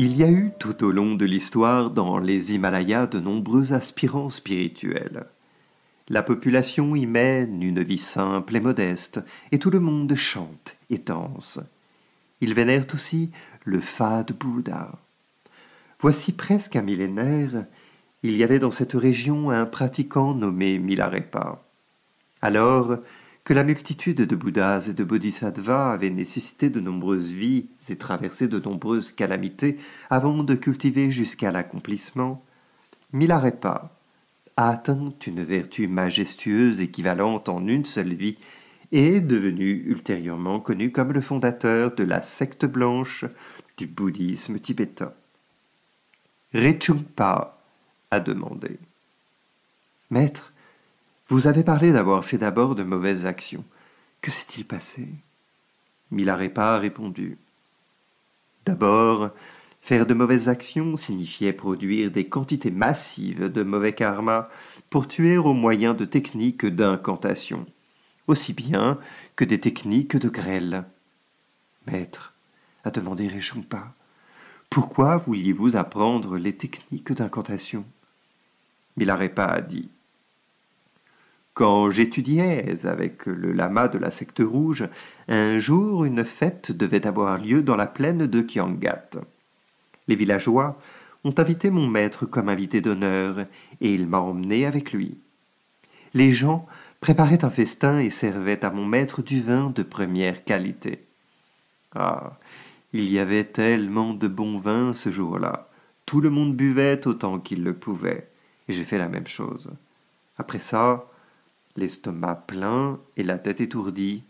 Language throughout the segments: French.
Il y a eu tout au long de l'histoire dans les Himalayas de nombreux aspirants spirituels. La population y mène une vie simple et modeste, et tout le monde chante et danse. Ils vénèrent aussi le fade Bouddha. Voici presque un millénaire, il y avait dans cette région un pratiquant nommé Milarepa. Alors, la multitude de Bouddhas et de Bodhisattvas avait nécessité de nombreuses vies et traversé de nombreuses calamités avant de cultiver jusqu'à l'accomplissement, Milarepa a atteint une vertu majestueuse équivalente en une seule vie et est devenu ultérieurement connu comme le fondateur de la secte blanche du bouddhisme tibétain. Rechungpa a demandé Maître, vous avez parlé d'avoir fait d'abord de mauvaises actions. Que s'est-il passé? Milarepa a répondu. D'abord, faire de mauvaises actions signifiait produire des quantités massives de mauvais karma pour tuer au moyen de techniques d'incantation, aussi bien que des techniques de grêle. Maître, a demandé Réchumpa, pourquoi vouliez-vous apprendre les techniques d'incantation? Milarepa a dit quand j'étudiais avec le lama de la secte rouge, un jour une fête devait avoir lieu dans la plaine de Kiangat. Les villageois ont invité mon maître comme invité d'honneur, et il m'a emmené avec lui. Les gens préparaient un festin et servaient à mon maître du vin de première qualité. Ah. Il y avait tellement de bon vin ce jour-là. Tout le monde buvait autant qu'il le pouvait, et j'ai fait la même chose. Après ça, l'estomac plein et la tête étourdie,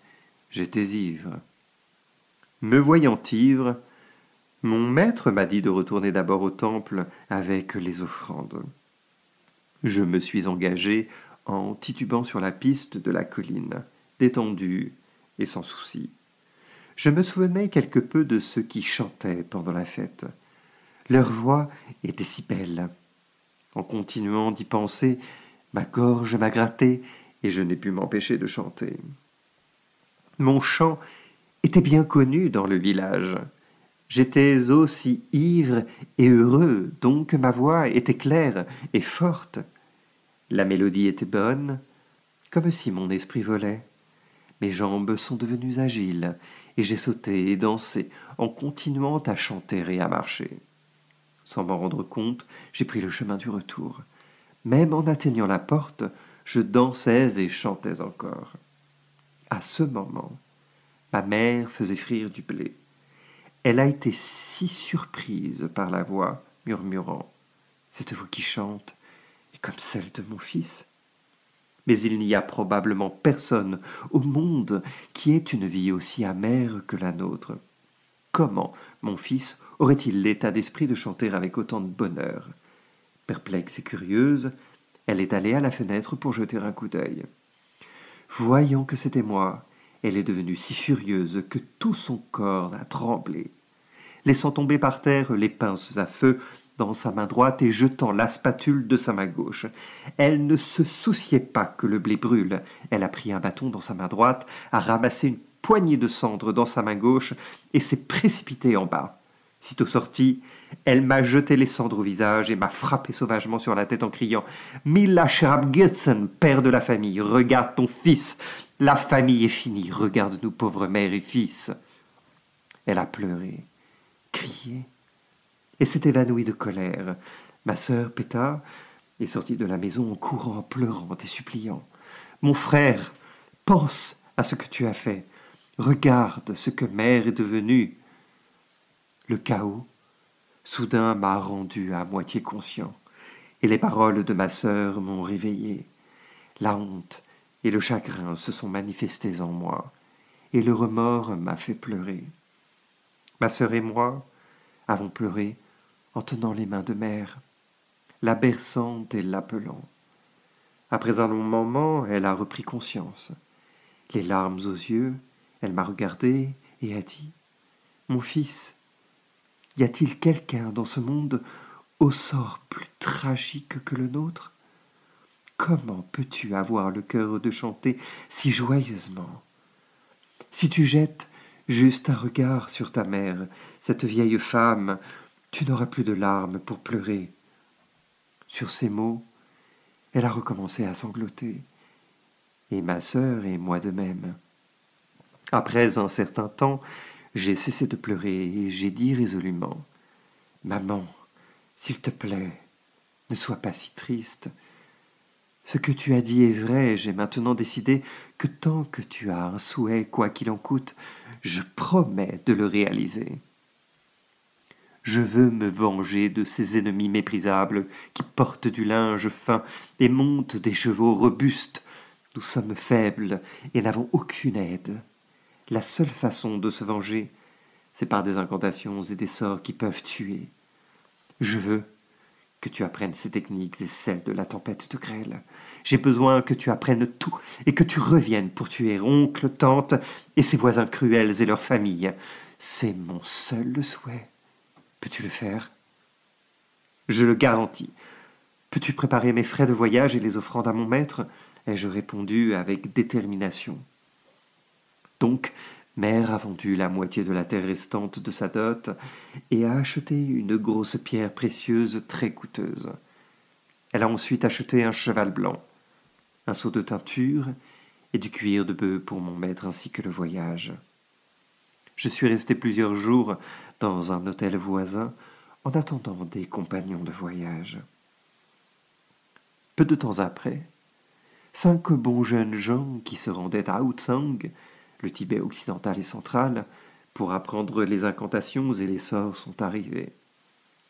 j'étais ivre. Me voyant ivre, mon maître m'a dit de retourner d'abord au temple avec les offrandes. Je me suis engagé en titubant sur la piste de la colline, détendu et sans souci. Je me souvenais quelque peu de ceux qui chantaient pendant la fête. Leur voix était si belle. En continuant d'y penser, ma gorge m'a gratté et je n'ai pu m'empêcher de chanter. Mon chant était bien connu dans le village. J'étais aussi ivre et heureux, donc ma voix était claire et forte. La mélodie était bonne, comme si mon esprit volait. Mes jambes sont devenues agiles, et j'ai sauté et dansé en continuant à chanter et à marcher. Sans m'en rendre compte, j'ai pris le chemin du retour. Même en atteignant la porte, je dansais et chantais encore. À ce moment, ma mère faisait frire du blé. Elle a été si surprise par la voix, murmurant Cette voix qui chante est comme celle de mon fils. Mais il n'y a probablement personne au monde qui ait une vie aussi amère que la nôtre. Comment mon fils aurait-il l'état d'esprit de chanter avec autant de bonheur? Perplexe et curieuse, elle est allée à la fenêtre pour jeter un coup d'œil. Voyant que c'était moi, elle est devenue si furieuse que tout son corps a tremblé. Laissant tomber par terre les pinces à feu dans sa main droite et jetant la spatule de sa main gauche. Elle ne se souciait pas que le blé brûle. Elle a pris un bâton dans sa main droite, a ramassé une poignée de cendres dans sa main gauche et s'est précipitée en bas. Sitôt sortie, elle m'a jeté les cendres au visage et m'a frappé sauvagement sur la tête en criant Mila Scherabgützen, père de la famille, regarde ton fils. La famille est finie, regarde-nous, pauvres mère et fils. Elle a pleuré, crié, et s'est évanouie de colère. Ma sœur Péta est sortie de la maison en courant, pleurant et suppliant. Mon frère, pense à ce que tu as fait. Regarde ce que mère est devenue. Le chaos, soudain, m'a rendu à moitié conscient, et les paroles de ma sœur m'ont réveillé. La honte et le chagrin se sont manifestés en moi, et le remords m'a fait pleurer. Ma sœur et moi avons pleuré en tenant les mains de mère, la berçant et l'appelant. Après un long moment, elle a repris conscience. Les larmes aux yeux, elle m'a regardé et a dit Mon fils, y a-t-il quelqu'un dans ce monde au sort plus tragique que le nôtre? Comment peux-tu avoir le cœur de chanter si joyeusement? Si tu jettes juste un regard sur ta mère, cette vieille femme, tu n'auras plus de larmes pour pleurer. Sur ces mots, elle a recommencé à sangloter, et ma sœur et moi de même. Après un certain temps, j'ai cessé de pleurer et j'ai dit résolument Maman, s'il te plaît, ne sois pas si triste. Ce que tu as dit est vrai, j'ai maintenant décidé que tant que tu as un souhait, quoi qu'il en coûte, je promets de le réaliser. Je veux me venger de ces ennemis méprisables qui portent du linge fin et montent des chevaux robustes. Nous sommes faibles et n'avons aucune aide. La seule façon de se venger, c'est par des incantations et des sorts qui peuvent tuer. Je veux que tu apprennes ces techniques et celles de la tempête de grêle. J'ai besoin que tu apprennes tout et que tu reviennes pour tuer oncle, tante et ses voisins cruels et leurs familles. C'est mon seul souhait. Peux-tu le faire? Je le garantis. Peux-tu préparer mes frais de voyage et les offrandes à mon maître? ai-je répondu avec détermination. Donc, Mère a vendu la moitié de la terre restante de sa dot et a acheté une grosse pierre précieuse très coûteuse. Elle a ensuite acheté un cheval blanc, un seau de teinture et du cuir de bœuf pour mon maître ainsi que le voyage. Je suis resté plusieurs jours dans un hôtel voisin en attendant des compagnons de voyage. Peu de temps après, cinq bons jeunes gens qui se rendaient à Outsang le Tibet occidental et central, pour apprendre les incantations et les sorts sont arrivés.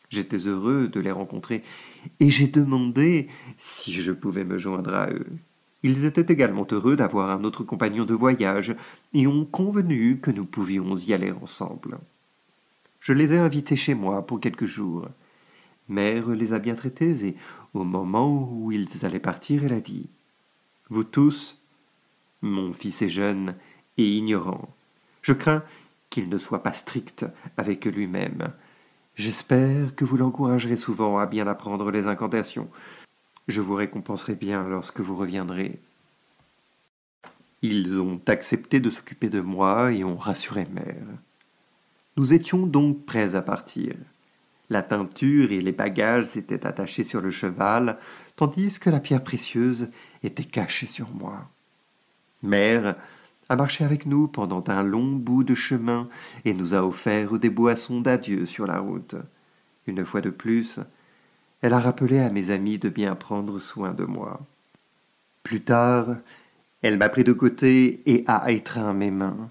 J'étais heureux de les rencontrer et j'ai demandé si je pouvais me joindre à eux. Ils étaient également heureux d'avoir un autre compagnon de voyage et ont convenu que nous pouvions y aller ensemble. Je les ai invités chez moi pour quelques jours. Mère les a bien traités et, au moment où ils allaient partir, elle a dit Vous tous, mon fils est jeune ignorant. Je crains qu'il ne soit pas strict avec lui-même. J'espère que vous l'encouragerez souvent à bien apprendre les incantations. Je vous récompenserai bien lorsque vous reviendrez. Ils ont accepté de s'occuper de moi et ont rassuré mère. Nous étions donc prêts à partir. La teinture et les bagages étaient attachés sur le cheval, tandis que la pierre précieuse était cachée sur moi. Mère a marché avec nous pendant un long bout de chemin et nous a offert des boissons d'adieu sur la route. Une fois de plus, elle a rappelé à mes amis de bien prendre soin de moi. Plus tard, elle m'a pris de côté et a étreint mes mains.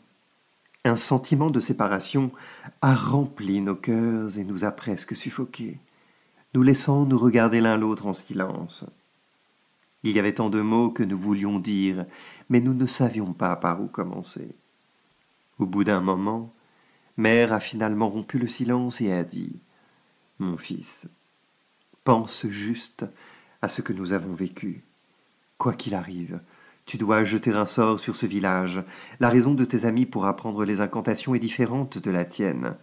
Un sentiment de séparation a rempli nos cœurs et nous a presque suffoqués, nous laissant nous regarder l'un l'autre en silence. Il y avait tant de mots que nous voulions dire, mais nous ne savions pas par où commencer. Au bout d'un moment, Mère a finalement rompu le silence et a dit Mon fils, pense juste à ce que nous avons vécu. Quoi qu'il arrive, tu dois jeter un sort sur ce village. La raison de tes amis pour apprendre les incantations est différente de la tienne.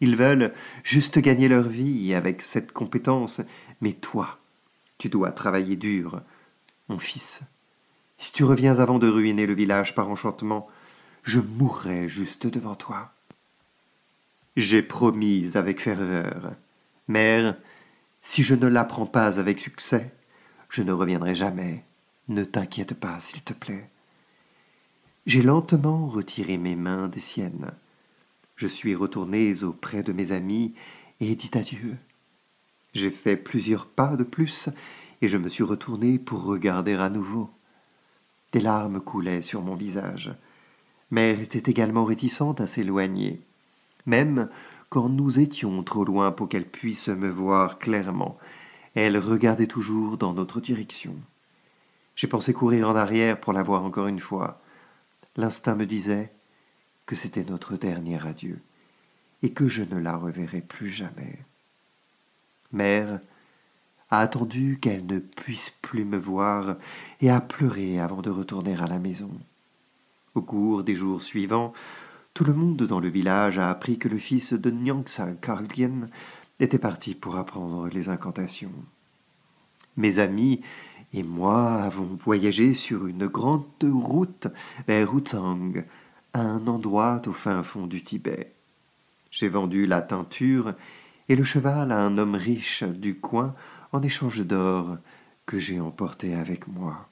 Ils veulent juste gagner leur vie avec cette compétence, mais toi, tu dois travailler dur mon fils, si tu reviens avant de ruiner le village par enchantement, je mourrai juste devant toi. J'ai promis avec ferveur. Mère, si je ne l'apprends pas avec succès, je ne reviendrai jamais. Ne t'inquiète pas, s'il te plaît. J'ai lentement retiré mes mains des siennes. Je suis retourné auprès de mes amis et dit adieu. J'ai fait plusieurs pas de plus et je me suis retourné pour regarder à nouveau. Des larmes coulaient sur mon visage. Mère était également réticente à s'éloigner, même quand nous étions trop loin pour qu'elle puisse me voir clairement. Elle regardait toujours dans notre direction. J'ai pensé courir en arrière pour la voir encore une fois. L'instinct me disait que c'était notre dernier adieu, et que je ne la reverrai plus jamais. Mère a attendu qu'elle ne puisse plus me voir et a pleuré avant de retourner à la maison. Au cours des jours suivants, tout le monde dans le village a appris que le fils de Nyangsa Karlien était parti pour apprendre les incantations. Mes amis et moi avons voyagé sur une grande route vers Wutsang, un endroit au fin fond du Tibet. J'ai vendu la teinture et le cheval à un homme riche du coin en échange d'or que j'ai emporté avec moi.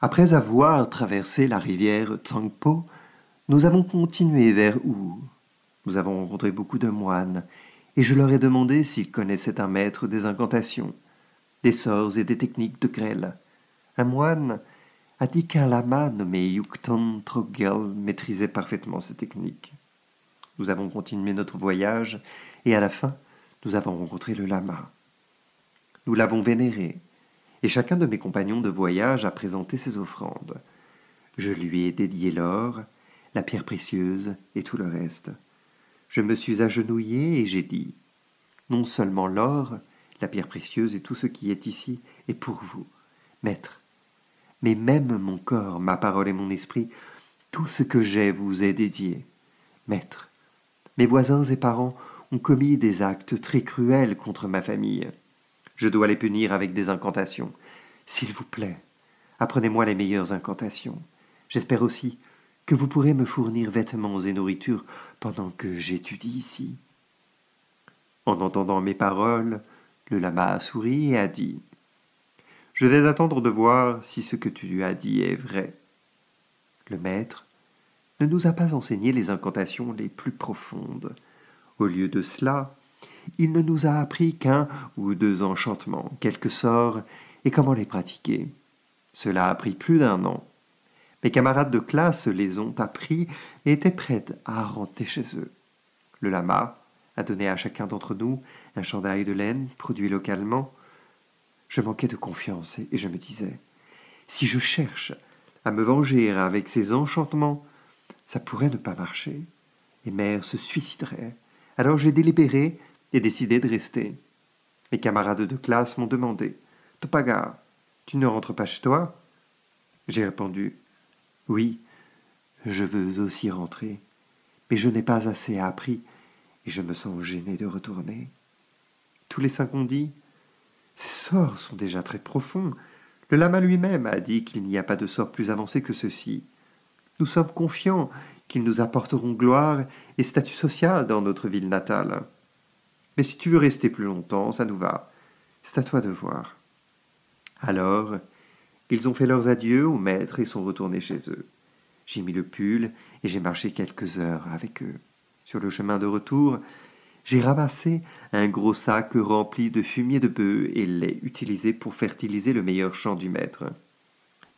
Après avoir traversé la rivière Tsangpo, nous avons continué vers Wu. Nous avons rencontré beaucoup de moines, et je leur ai demandé s'ils connaissaient un maître des incantations, des sorts et des techniques de grêle. Un moine a dit qu'un lama nommé Yukton Trogel maîtrisait parfaitement ces techniques. Nous avons continué notre voyage et à la fin, nous avons rencontré le lama. Nous l'avons vénéré et chacun de mes compagnons de voyage a présenté ses offrandes. Je lui ai dédié l'or, la pierre précieuse et tout le reste. Je me suis agenouillé et j'ai dit Non seulement l'or, la pierre précieuse et tout ce qui est ici est pour vous, maître, mais même mon corps, ma parole et mon esprit, tout ce que j'ai vous est dédié. Maître, mes voisins et parents ont commis des actes très cruels contre ma famille. Je dois les punir avec des incantations. S'il vous plaît, apprenez-moi les meilleures incantations. J'espère aussi que vous pourrez me fournir vêtements et nourriture pendant que j'étudie ici. En entendant mes paroles, le lama a souri et a dit je vais attendre de voir si ce que tu lui as dit est vrai. Le maître ne nous a pas enseigné les incantations les plus profondes. Au lieu de cela, il ne nous a appris qu'un ou deux enchantements, quelques sorts, et comment les pratiquer. Cela a pris plus d'un an. Mes camarades de classe les ont appris et étaient prêts à rentrer chez eux. Le lama a donné à chacun d'entre nous un chandail de laine produit localement, je manquais de confiance et je me disais si je cherche à me venger avec ces enchantements, ça pourrait ne pas marcher, et mère se suiciderait. Alors j'ai délibéré et décidé de rester. Mes camarades de classe m'ont demandé Topaga, tu ne rentres pas chez toi? J'ai répondu Oui, je veux aussi rentrer, mais je n'ai pas assez appris et je me sens gêné de retourner. Tous les cinq ont dit ces sorts sont déjà très profonds. Le lama lui-même a dit qu'il n'y a pas de sort plus avancé que ceux-ci. Nous sommes confiants qu'ils nous apporteront gloire et statut social dans notre ville natale. Mais si tu veux rester plus longtemps, ça nous va. C'est à toi de voir. Alors, ils ont fait leurs adieux au maître et sont retournés chez eux. J'ai mis le pull et j'ai marché quelques heures avec eux. Sur le chemin de retour, j'ai ramassé un gros sac rempli de fumier de bœuf et l'ai utilisé pour fertiliser le meilleur champ du maître.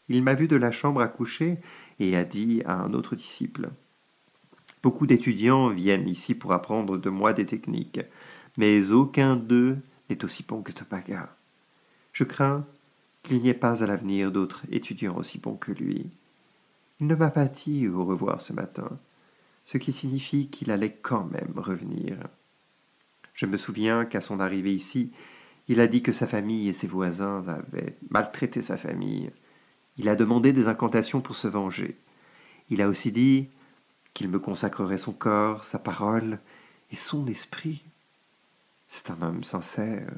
Il m'a vu de la chambre à coucher et a dit à un autre disciple Beaucoup d'étudiants viennent ici pour apprendre de moi des techniques, mais aucun d'eux n'est aussi bon que Topaga. Je crains qu'il n'y ait pas à l'avenir d'autres étudiants aussi bons que lui. Il ne m'a pas dit au revoir ce matin, ce qui signifie qu'il allait quand même revenir. Je me souviens qu'à son arrivée ici, il a dit que sa famille et ses voisins avaient maltraité sa famille. Il a demandé des incantations pour se venger. Il a aussi dit qu'il me consacrerait son corps, sa parole et son esprit. C'est un homme sincère.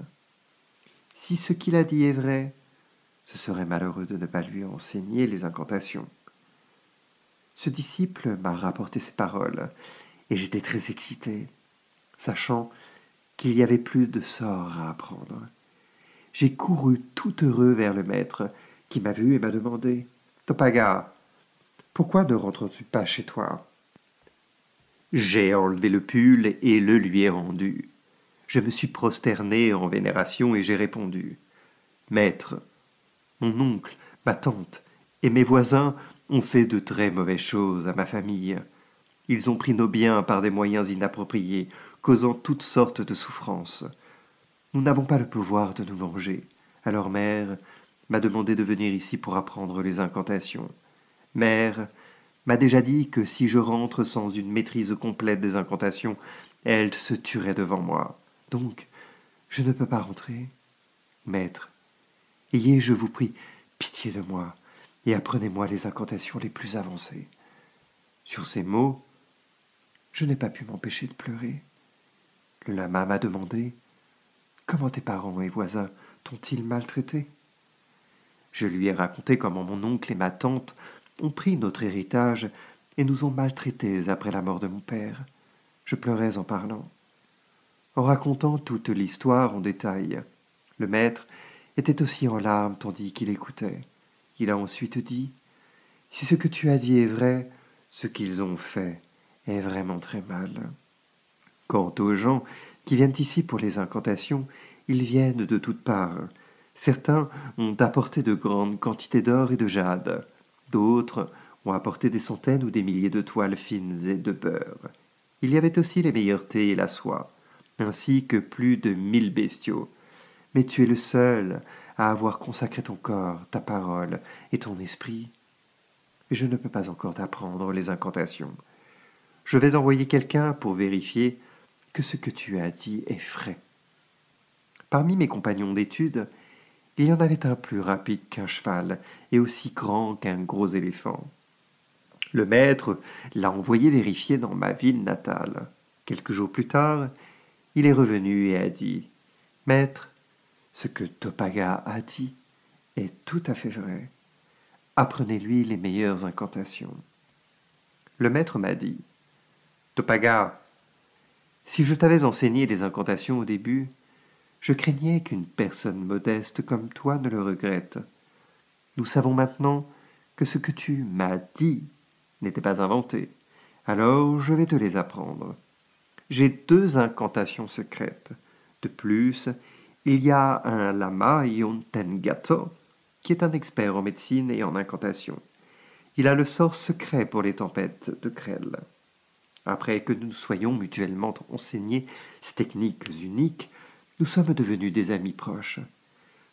Si ce qu'il a dit est vrai, ce serait malheureux de ne pas lui enseigner les incantations. Ce disciple m'a rapporté ces paroles, et j'étais très excité, sachant qu'il y avait plus de sorts à apprendre. J'ai couru tout heureux vers le maître, qui m'a vu et m'a demandé Topaga, pourquoi ne rentres-tu pas chez toi? J'ai enlevé le pull et le lui ai rendu. Je me suis prosterné en vénération et j'ai répondu Maître, mon oncle, ma tante et mes voisins ont fait de très mauvaises choses à ma famille. Ils ont pris nos biens par des moyens inappropriés, causant toutes sortes de souffrances. Nous n'avons pas le pouvoir de nous venger. Alors mère m'a demandé de venir ici pour apprendre les incantations. Mère m'a déjà dit que si je rentre sans une maîtrise complète des incantations, elle se tuerait devant moi. Donc, je ne peux pas rentrer. Maître, ayez, je vous prie, pitié de moi, et apprenez-moi les incantations les plus avancées. Sur ces mots, je n'ai pas pu m'empêcher de pleurer. Le lama m'a demandé Comment tes parents et voisins t'ont-ils maltraité? Je lui ai raconté comment mon oncle et ma tante ont pris notre héritage et nous ont maltraités après la mort de mon père. Je pleurais en parlant. En racontant toute l'histoire en détail, le maître était aussi en larmes tandis qu'il écoutait. Il a ensuite dit Si ce que tu as dit est vrai, ce qu'ils ont fait est vraiment très mal. Quant aux gens qui viennent ici pour les incantations, ils viennent de toutes parts. Certains ont apporté de grandes quantités d'or et de jade, d'autres ont apporté des centaines ou des milliers de toiles fines et de beurre. Il y avait aussi les meilleurs thés et la soie, ainsi que plus de mille bestiaux. Mais tu es le seul à avoir consacré ton corps, ta parole et ton esprit. je ne peux pas encore t'apprendre les incantations. Je vais envoyer quelqu'un pour vérifier que ce que tu as dit est vrai. Parmi mes compagnons d'études, il y en avait un plus rapide qu'un cheval et aussi grand qu'un gros éléphant. Le maître l'a envoyé vérifier dans ma ville natale. Quelques jours plus tard, il est revenu et a dit Maître, ce que Topaga a dit est tout à fait vrai. Apprenez-lui les meilleures incantations. Le maître m'a dit Topaga, si je t'avais enseigné les incantations au début, je craignais qu'une personne modeste comme toi ne le regrette. Nous savons maintenant que ce que tu m'as dit n'était pas inventé. Alors je vais te les apprendre. J'ai deux incantations secrètes. De plus, il y a un lama Yontengato, qui est un expert en médecine et en incantation. Il a le sort secret pour les tempêtes de crêle. Après que nous soyons mutuellement enseignés ces techniques uniques, nous sommes devenus des amis proches.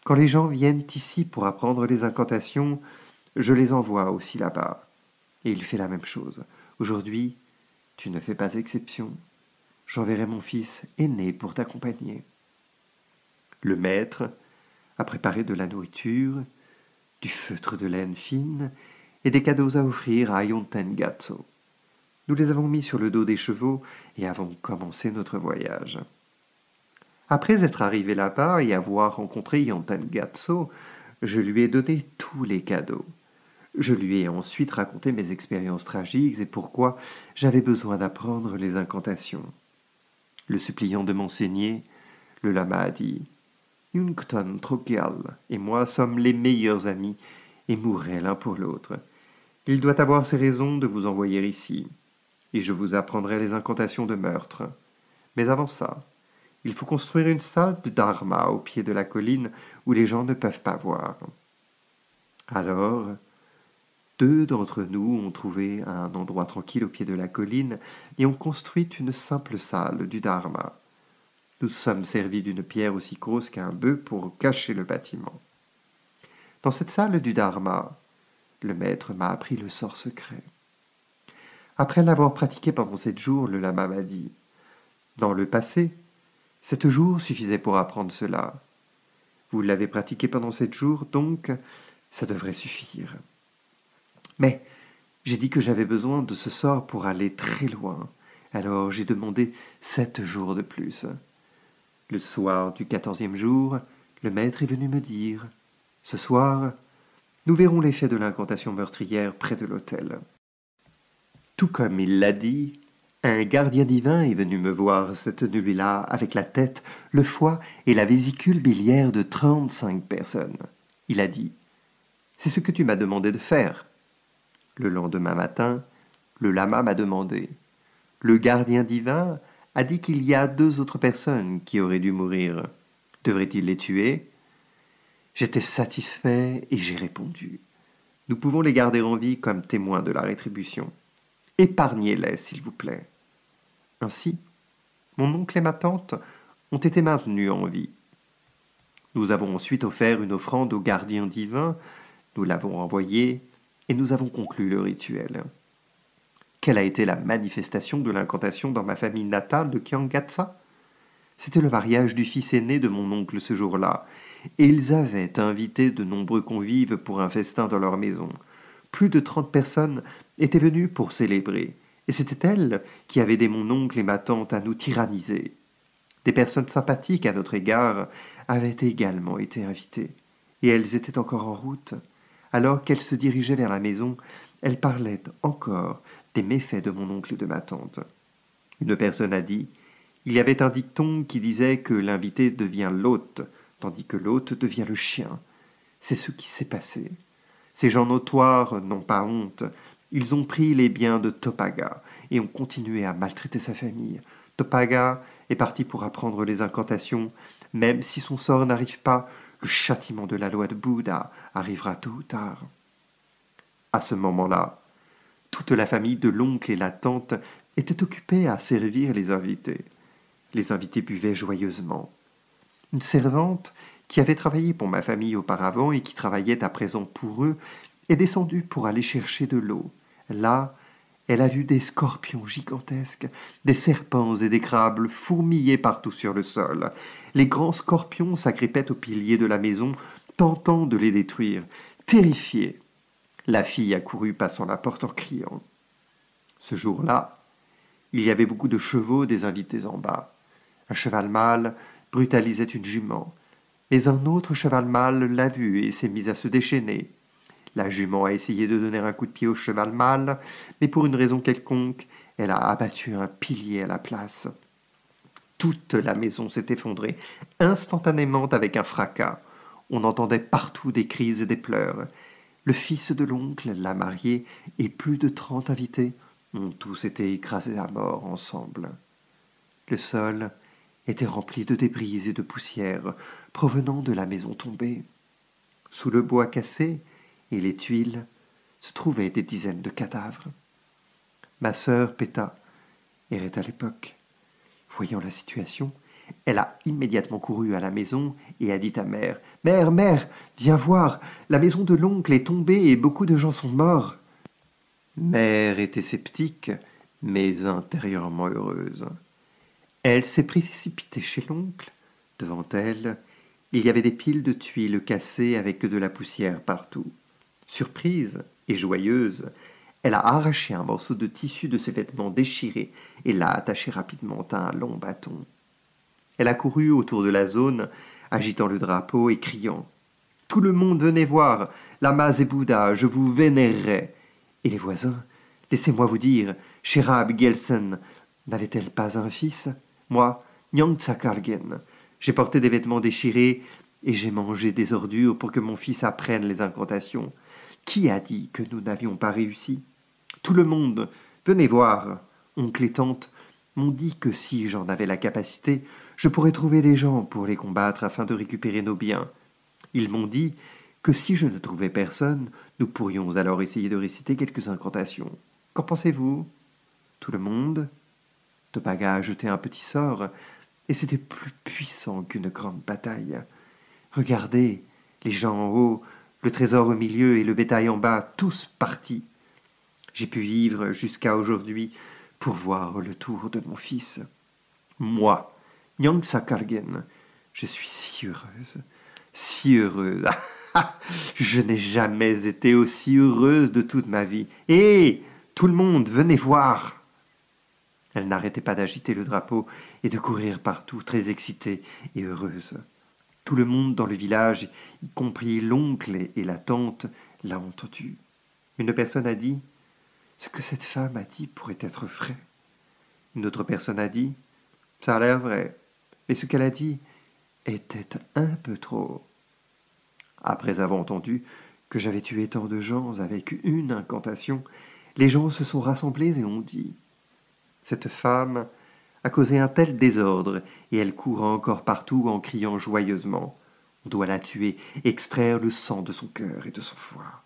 Quand les gens viennent ici pour apprendre les incantations, je les envoie aussi là-bas. Et il fait la même chose. Aujourd'hui, tu ne fais pas exception. J'enverrai mon fils aîné pour t'accompagner. Le maître a préparé de la nourriture, du feutre de laine fine et des cadeaux à offrir à Yontengatso. Nous les avons mis sur le dos des chevaux et avons commencé notre voyage. Après être arrivé là-bas et avoir rencontré Yantangatso, je lui ai donné tous les cadeaux. Je lui ai ensuite raconté mes expériences tragiques et pourquoi j'avais besoin d'apprendre les incantations. Le suppliant de m'enseigner, le lama a dit Yunkton Trokial et moi sommes les meilleurs amis et mourraient l'un pour l'autre. Il doit avoir ses raisons de vous envoyer ici, et je vous apprendrai les incantations de meurtre. Mais avant ça, il faut construire une salle de dharma au pied de la colline où les gens ne peuvent pas voir. Alors, deux d'entre nous ont trouvé un endroit tranquille au pied de la colline et ont construit une simple salle du dharma. Nous sommes servis d'une pierre aussi grosse qu'un bœuf pour cacher le bâtiment. Dans cette salle du dharma, le maître m'a appris le sort secret. Après l'avoir pratiqué pendant sept jours, le lama m'a dit Dans le passé, Sept jours suffisait pour apprendre cela. Vous l'avez pratiqué pendant sept jours, donc ça devrait suffire. Mais j'ai dit que j'avais besoin de ce sort pour aller très loin, alors j'ai demandé sept jours de plus. Le soir du quatorzième jour, le maître est venu me dire Ce soir, nous verrons l'effet de l'incantation meurtrière près de l'autel. Tout comme il l'a dit, un gardien divin est venu me voir cette nuit-là avec la tête, le foie et la vésicule biliaire de trente-cinq personnes. Il a dit C'est ce que tu m'as demandé de faire. Le lendemain matin, le lama m'a demandé Le gardien divin a dit qu'il y a deux autres personnes qui auraient dû mourir. Devrait-il les tuer? J'étais satisfait et j'ai répondu Nous pouvons les garder en vie comme témoins de la rétribution. Épargnez-les, s'il vous plaît. Ainsi, mon oncle et ma tante ont été maintenus en vie. Nous avons ensuite offert une offrande au gardien divin, nous l'avons envoyé, et nous avons conclu le rituel. Quelle a été la manifestation de l'incantation dans ma famille natale de Kiangatsa? C'était le mariage du fils aîné de mon oncle ce jour-là, et ils avaient invité de nombreux convives pour un festin dans leur maison. Plus de trente personnes étaient venues pour célébrer, et c'était elles qui avaient aidé mon oncle et ma tante à nous tyranniser. Des personnes sympathiques à notre égard avaient également été invitées, et elles étaient encore en route. Alors qu'elles se dirigeaient vers la maison, elles parlaient encore des méfaits de mon oncle et de ma tante. Une personne a dit Il y avait un dicton qui disait que l'invité devient l'hôte, tandis que l'hôte devient le chien. C'est ce qui s'est passé. Ces gens notoires n'ont pas honte. Ils ont pris les biens de Topaga et ont continué à maltraiter sa famille. Topaga est parti pour apprendre les incantations. Même si son sort n'arrive pas, le châtiment de la loi de Bouddha arrivera tôt ou tard. À ce moment-là, toute la famille de l'oncle et la tante était occupée à servir les invités. Les invités buvaient joyeusement. Une servante, qui avait travaillé pour ma famille auparavant et qui travaillait à présent pour eux, est descendue pour aller chercher de l'eau. Là, elle a vu des scorpions gigantesques, des serpents et des crabes fourmiller partout sur le sol. Les grands scorpions s'agrippaient aux piliers de la maison, tentant de les détruire. Terrifiée, la fille accourut passant la porte en criant. Ce jour-là, il y avait beaucoup de chevaux des invités en bas. Un cheval mâle brutalisait une jument, mais un autre cheval mâle l'a vu et s'est mis à se déchaîner. La jument a essayé de donner un coup de pied au cheval mâle, mais pour une raison quelconque, elle a abattu un pilier à la place. Toute la maison s'est effondrée instantanément avec un fracas. On entendait partout des cris et des pleurs. Le fils de l'oncle, la mariée et plus de trente invités ont tous été écrasés à mort ensemble. Le sol était rempli de débris et de poussière provenant de la maison tombée. Sous le bois cassé, les tuiles se trouvaient des dizaines de cadavres. Ma sœur Péta errait à l'époque. Voyant la situation, elle a immédiatement couru à la maison et a dit à mère Mère, mère, viens voir, la maison de l'oncle est tombée et beaucoup de gens sont morts. Mère était sceptique, mais intérieurement heureuse. Elle s'est précipitée chez l'oncle. Devant elle, il y avait des piles de tuiles cassées avec de la poussière partout. Surprise et joyeuse, elle a arraché un morceau de tissu de ses vêtements déchirés et l'a attaché rapidement à un long bâton. Elle a couru autour de la zone, agitant le drapeau et criant Tout le monde venez voir, Lamas et je vous vénérerai. Et les voisins, laissez-moi vous dire, Sherab Gelsen n'avait-elle pas un fils? Moi, Nyang Tsakargen, j'ai porté des vêtements déchirés et j'ai mangé des ordures pour que mon fils apprenne les incantations. Qui a dit que nous n'avions pas réussi? Tout le monde, venez voir. Oncle et tante m'ont dit que si j'en avais la capacité, je pourrais trouver des gens pour les combattre afin de récupérer nos biens. Ils m'ont dit que si je ne trouvais personne, nous pourrions alors essayer de réciter quelques incantations. Qu'en pensez-vous? Tout le monde Topaga a jeté un petit sort, et c'était plus puissant qu'une grande bataille. Regardez, les gens en haut le trésor au milieu et le bétail en bas, tous partis. J'ai pu vivre jusqu'à aujourd'hui pour voir le tour de mon fils. Moi, Nyangsa Kargen, je suis si heureuse, si heureuse. je n'ai jamais été aussi heureuse de toute ma vie. Hé, tout le monde, venez voir. Elle n'arrêtait pas d'agiter le drapeau et de courir partout, très excitée et heureuse. Tout le monde dans le village, y compris l'oncle et la tante, l'a entendu. Une personne a dit Ce que cette femme a dit pourrait être vrai. Une autre personne a dit Ça a l'air vrai, mais ce qu'elle a dit était un peu trop. Après avoir entendu que j'avais tué tant de gens avec une incantation, les gens se sont rassemblés et ont dit Cette femme a causé un tel désordre, et elle court encore partout en criant joyeusement. On doit la tuer, extraire le sang de son cœur et de son foie.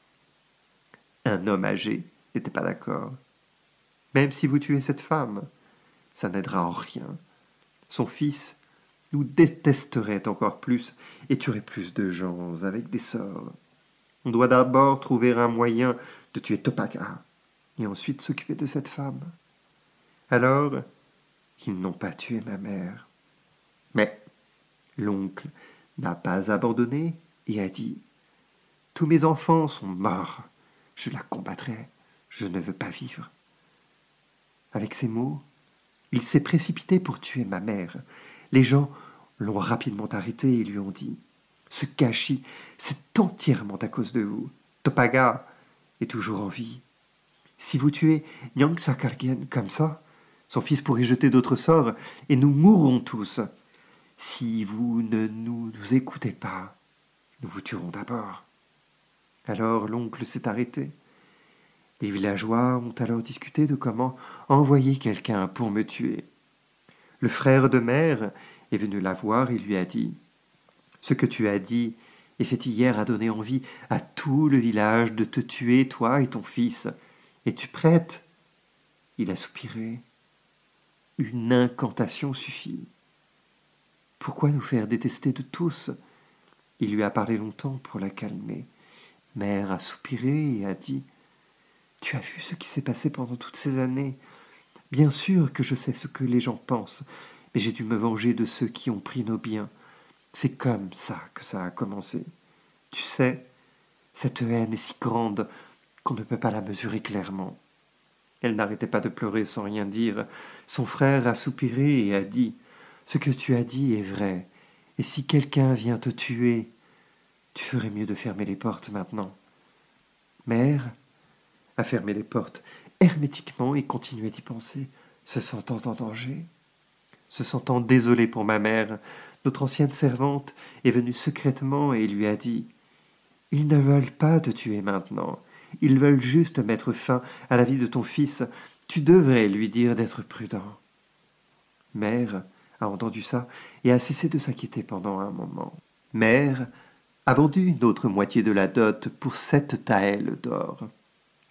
Un homme âgé n'était pas d'accord. Même si vous tuez cette femme, ça n'aidera en rien. Son fils nous détesterait encore plus et tuerait plus de gens avec des sorts. On doit d'abord trouver un moyen de tuer Topaga. et ensuite s'occuper de cette femme. Alors, ils n'ont pas tué ma mère. Mais l'oncle n'a pas abandonné et a dit Tous mes enfants sont morts. Je la combattrai. Je ne veux pas vivre. Avec ces mots, il s'est précipité pour tuer ma mère. Les gens l'ont rapidement arrêté et lui ont dit Ce gâchis, c'est entièrement à cause de vous. Topaga est toujours en vie. Si vous tuez Nyang Sakargen comme ça, son fils pourrait jeter d'autres sorts et nous mourrons tous. Si vous ne nous, écoutez pas, nous vous tuerons d'abord. Alors l'oncle s'est arrêté. Les villageois ont alors discuté de comment envoyer quelqu'un pour me tuer. Le frère de mère est venu la voir et lui a dit Ce que tu as dit et fait hier a donné envie à tout le village de te tuer, toi et ton fils. Es-tu prête Il a soupiré. Une incantation suffit. Pourquoi nous faire détester de tous? Il lui a parlé longtemps pour la calmer. Mère a soupiré et a dit tu as vu ce qui s'est passé pendant toutes ces années. Bien sûr que je sais ce que les gens pensent, mais j'ai dû me venger de ceux qui ont pris nos biens. C'est comme ça que ça a commencé. Tu sais, cette haine est si grande qu'on ne peut pas la mesurer clairement. Elle n'arrêtait pas de pleurer sans rien dire. Son frère a soupiré et a dit Ce que tu as dit est vrai, et si quelqu'un vient te tuer, tu ferais mieux de fermer les portes maintenant. Mère, à fermer les portes hermétiquement et continuait d'y penser, se sentant en danger. Se sentant désolé pour ma mère, notre ancienne servante est venue secrètement et lui a dit Ils ne veulent pas te tuer maintenant. Ils veulent juste mettre fin à la vie de ton fils. Tu devrais lui dire d'être prudent. Mère a entendu ça et a cessé de s'inquiéter pendant un moment. Mère a vendu une autre moitié de la dot pour sept taels d'or.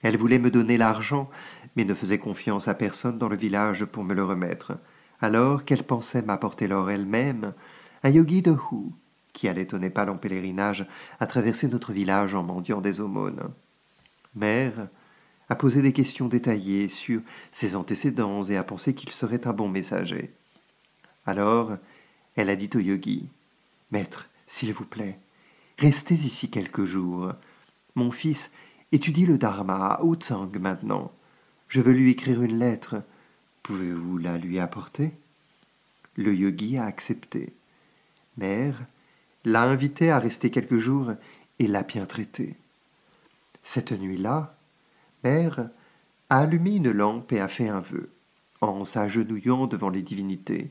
Elle voulait me donner l'argent, mais ne faisait confiance à personne dans le village pour me le remettre. Alors qu'elle pensait m'apporter l'or elle-même, un yogi de Hu, qui allait au Népal en pèlerinage, a traversé notre village en mendiant des aumônes. Mère a posé des questions détaillées sur ses antécédents et a pensé qu'il serait un bon messager. Alors, elle a dit au yogi Maître, s'il vous plaît, restez ici quelques jours. Mon fils Étudie le Dharma à Outsang maintenant. Je veux lui écrire une lettre. Pouvez-vous la lui apporter? Le yogi a accepté. Mère l'a invité à rester quelques jours et l'a bien traité. Cette nuit-là, Mère a allumé une lampe et a fait un vœu, en s'agenouillant devant les divinités.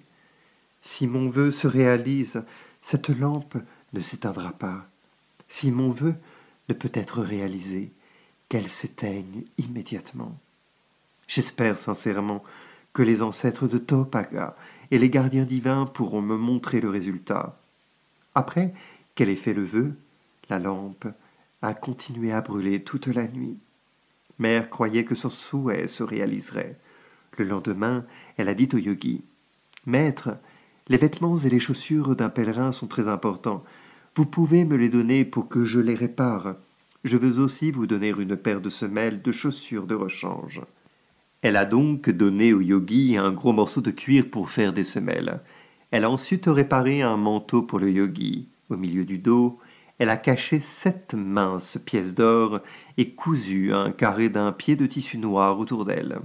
Si mon vœu se réalise, cette lampe ne s'éteindra pas. Si mon vœu ne peut être réalisé, qu'elle s'éteigne immédiatement. J'espère sincèrement que les ancêtres de Topaga et les gardiens divins pourront me montrer le résultat. Après qu'elle ait fait le vœu, la lampe a continué à brûler toute la nuit. Mère croyait que son souhait se réaliserait. Le lendemain, elle a dit au yogi Maître, les vêtements et les chaussures d'un pèlerin sont très importants. Vous pouvez me les donner pour que je les répare. Je veux aussi vous donner une paire de semelles de chaussures de rechange. Elle a donc donné au yogi un gros morceau de cuir pour faire des semelles. Elle a ensuite réparé un manteau pour le yogi. Au milieu du dos, elle a caché sept minces pièces d'or et cousu un carré d'un pied de tissu noir autour d'elle.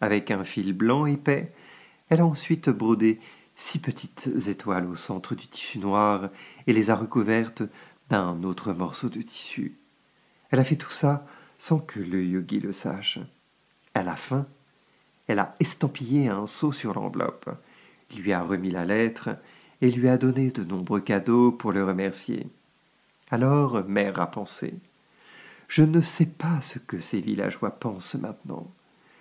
Avec un fil blanc épais, elle a ensuite brodé six petites étoiles au centre du tissu noir et les a recouvertes d'un autre morceau de tissu. Elle a fait tout ça sans que le yogi le sache. À la fin, elle a estampillé un sceau sur l'enveloppe, lui a remis la lettre et lui a donné de nombreux cadeaux pour le remercier. Alors Mère a pensé Je ne sais pas ce que ces villageois pensent maintenant.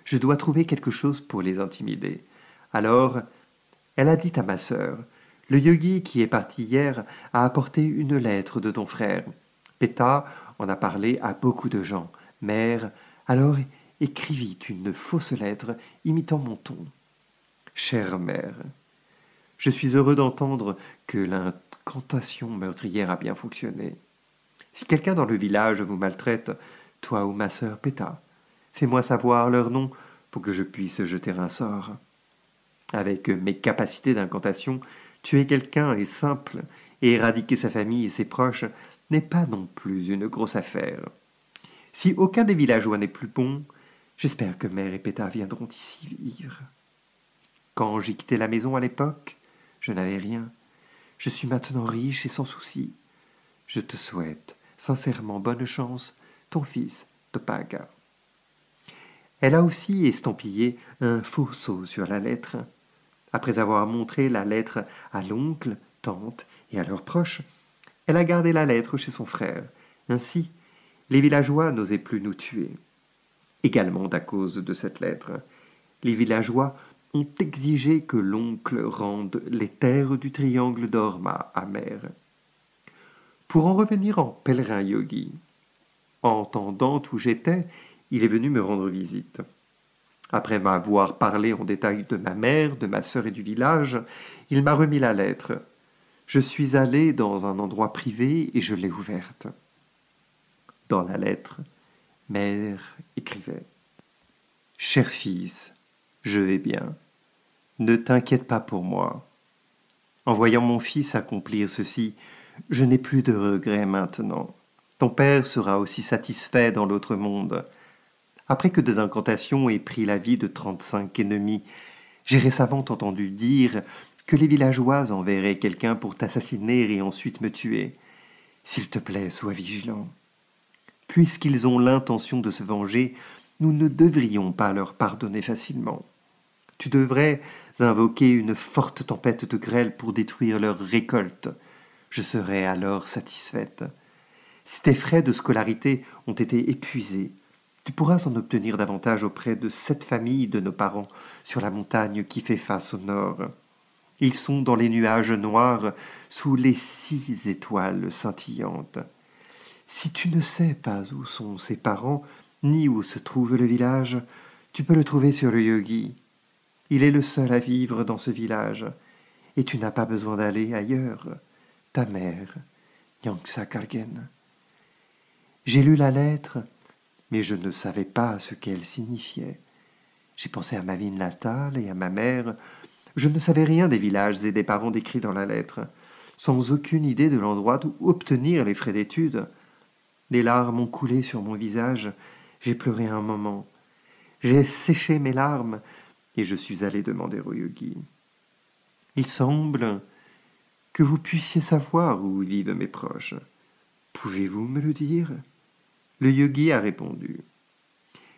Je dois trouver quelque chose pour les intimider. Alors, elle a dit à ma sœur Le yogi qui est parti hier a apporté une lettre de ton frère. Péta en a parlé à beaucoup de gens. Mère, alors écrivit une fausse lettre imitant mon ton. Chère mère, je suis heureux d'entendre que l'incantation meurtrière a bien fonctionné. Si quelqu'un dans le village vous maltraite, toi ou ma sœur Péta, Fais-moi savoir leur nom pour que je puisse jeter un sort. Avec mes capacités d'incantation, tuer quelqu'un est simple, et éradiquer sa famille et ses proches n'est pas non plus une grosse affaire. Si aucun des villageois n'est plus bon, j'espère que mère et Péta viendront ici vivre. Quand j'ai quitté la maison à l'époque, je n'avais rien. Je suis maintenant riche et sans souci. Je te souhaite sincèrement bonne chance, ton fils Topaga. Elle a aussi estampillé un faux sceau sur la lettre. Après avoir montré la lettre à l'oncle, tante et à leurs proches, elle a gardé la lettre chez son frère. Ainsi, les villageois n'osaient plus nous tuer. Également à cause de cette lettre, les villageois ont exigé que l'oncle rende les terres du triangle d'Orma à mère. Pour en revenir en pèlerin yogi, entendant où j'étais, il est venu me rendre visite. Après m'avoir parlé en détail de ma mère, de ma sœur et du village, il m'a remis la lettre. Je suis allé dans un endroit privé et je l'ai ouverte. Dans la lettre, mère écrivait Cher fils, je vais bien. Ne t'inquiète pas pour moi. En voyant mon fils accomplir ceci, je n'ai plus de regrets maintenant. Ton père sera aussi satisfait dans l'autre monde. Après que des incantations aient pris la vie de trente-cinq ennemis, j'ai récemment entendu dire que les villageois enverraient quelqu'un pour t'assassiner et ensuite me tuer. S'il te plaît, sois vigilant. Puisqu'ils ont l'intention de se venger, nous ne devrions pas leur pardonner facilement. Tu devrais invoquer une forte tempête de grêle pour détruire leur récolte. Je serai alors satisfaite. Si tes frais de scolarité ont été épuisés, tu pourras en obtenir davantage auprès de cette famille de nos parents sur la montagne qui fait face au nord. Ils sont dans les nuages noirs, sous les six étoiles scintillantes. Si tu ne sais pas où sont ses parents, ni où se trouve le village, tu peux le trouver sur le yogi. Il est le seul à vivre dans ce village, et tu n'as pas besoin d'aller ailleurs. Ta mère, Yangsa Kargen. J'ai lu la lettre, mais je ne savais pas ce qu'elle signifiait. J'ai pensé à ma vie natale et à ma mère. Je ne savais rien des villages et des parents décrits dans la lettre, sans aucune idée de l'endroit où obtenir les frais d'études. Des larmes ont coulé sur mon visage. J'ai pleuré un moment. J'ai séché mes larmes et je suis allé demander au yogi. Il semble que vous puissiez savoir où vivent mes proches. Pouvez-vous me le dire? Le yogi a répondu.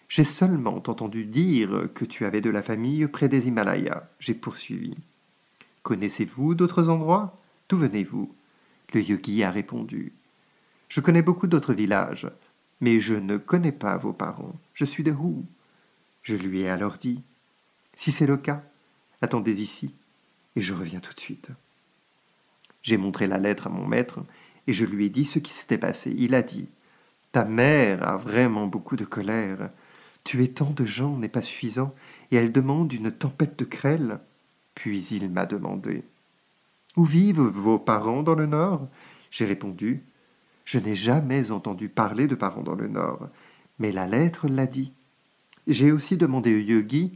J'ai seulement entendu dire que tu avais de la famille près des Himalayas. J'ai poursuivi. Connaissez-vous d'autres endroits? D'où venez-vous? Le yogi a répondu. Je connais beaucoup d'autres villages, mais je ne connais pas vos parents. Je suis de où? Je lui ai alors dit si c'est le cas, attendez ici, et je reviens tout de suite. J'ai montré la lettre à mon maître, et je lui ai dit ce qui s'était passé. Il a dit Ta mère a vraiment beaucoup de colère. Tuer tant de gens n'est pas suffisant, et elle demande une tempête de crêle. Puis il m'a demandé Où vivent vos parents dans le Nord? J'ai répondu Je n'ai jamais entendu parler de parents dans le Nord, mais la lettre l'a dit. J'ai aussi demandé au yogi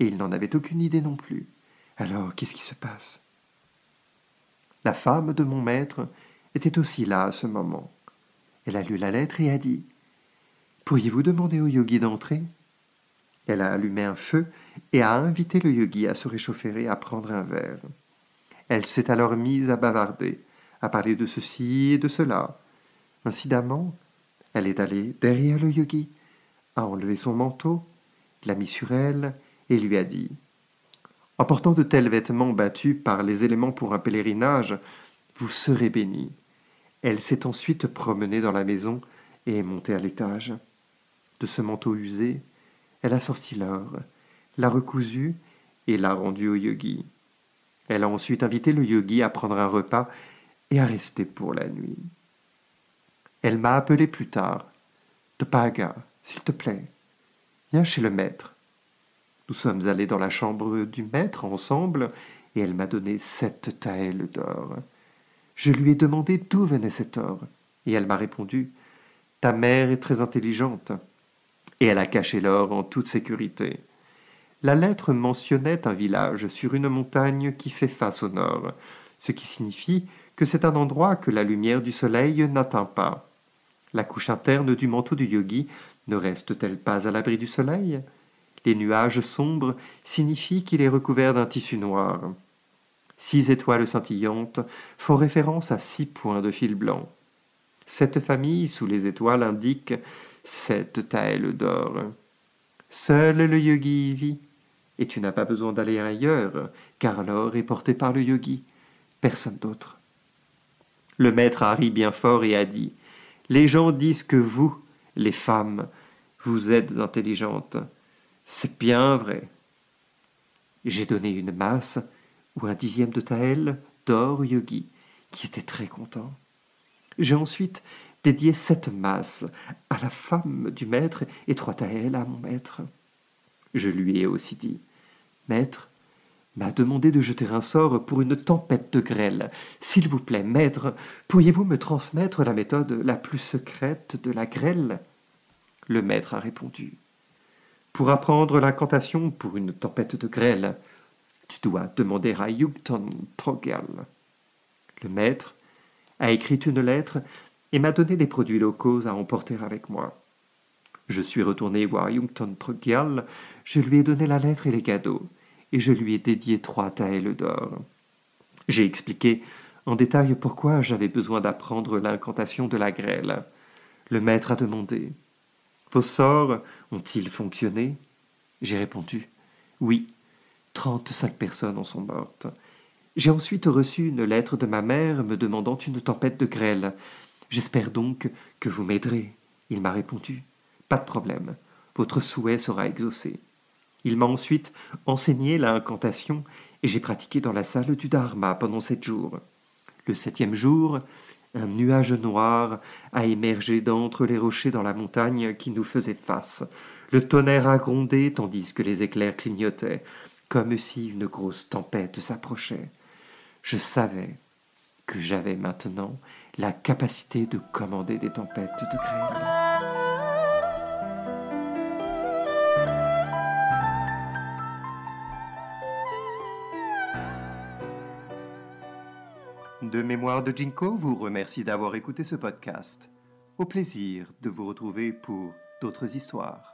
et il n'en avait aucune idée non plus. Alors, qu'est-ce qui se passe? La femme de mon maître était aussi là à ce moment. Elle a lu la lettre et a dit Pourriez-vous demander au yogi d'entrer? Elle a allumé un feu et a invité le yogi à se réchauffer et à prendre un verre. Elle s'est alors mise à bavarder, à parler de ceci et de cela. Incidemment, elle est allée derrière le yogi, a enlevé son manteau, l'a mis sur elle et lui a dit En portant de tels vêtements battus par les éléments pour un pèlerinage, vous serez béni. Elle s'est ensuite promenée dans la maison et est montée à l'étage. De ce manteau usé, elle a sorti l'or, l'a recousu et l'a rendu au yogi. Elle a ensuite invité le yogi à prendre un repas et à rester pour la nuit. Elle m'a appelé plus tard. Topaga, s'il te plaît, viens chez le maître. Nous sommes allés dans la chambre du maître ensemble, et elle m'a donné sept taëls d'or. Je lui ai demandé d'où venait cet or, et elle m'a répondu Ta mère est très intelligente. et elle a caché l'or en toute sécurité. La lettre mentionnait un village sur une montagne qui fait face au nord, ce qui signifie que c'est un endroit que la lumière du soleil n'atteint pas. La couche interne du manteau du yogi ne reste-t-elle pas à l'abri du soleil? Les nuages sombres signifient qu'il est recouvert d'un tissu noir. Six étoiles scintillantes font référence à six points de fil blanc. Cette famille sous les étoiles indique sept taëls d'or. Seul le yogi y vit, et tu n'as pas besoin d'aller ailleurs, car l'or est porté par le yogi, personne d'autre. Le maître a ri bien fort et a dit Les gens disent que vous, les femmes, vous êtes intelligentes. C'est bien vrai. J'ai donné une masse ou un dixième de taël d'or yogi, qui était très content. J'ai ensuite dédié sept masses à la femme du maître et trois taëls à mon maître. Je lui ai aussi dit Maître m'a demandé de jeter un sort pour une tempête de grêle. S'il vous plaît, maître, pourriez-vous me transmettre la méthode la plus secrète de la grêle? Le maître a répondu Pour apprendre l'incantation pour une tempête de grêle, tu dois demander à Yugton Trogal. Le maître a écrit une lettre et m'a donné des produits locaux à emporter avec moi. Je suis retourné voir Yungton Trogyal, je lui ai donné la lettre et les cadeaux, et je lui ai dédié trois taëls d'or. J'ai expliqué en détail pourquoi j'avais besoin d'apprendre l'incantation de la grêle. Le maître a demandé Vos sorts ont-ils fonctionné? J'ai répondu Oui, trente-cinq personnes en sont mortes. J'ai ensuite reçu une lettre de ma mère me demandant une tempête de grêle. J'espère donc que vous m'aiderez. Il m'a répondu. Pas de problème. Votre souhait sera exaucé. Il m'a ensuite enseigné la incantation et j'ai pratiqué dans la salle du Dharma pendant sept jours. Le septième jour, un nuage noir a émergé d'entre les rochers dans la montagne qui nous faisait face. Le tonnerre a grondé tandis que les éclairs clignotaient, comme si une grosse tempête s'approchait je savais que j'avais maintenant la capacité de commander des tempêtes de grêle. De Mémoire de Jinko vous remercie d'avoir écouté ce podcast. Au plaisir de vous retrouver pour d'autres histoires.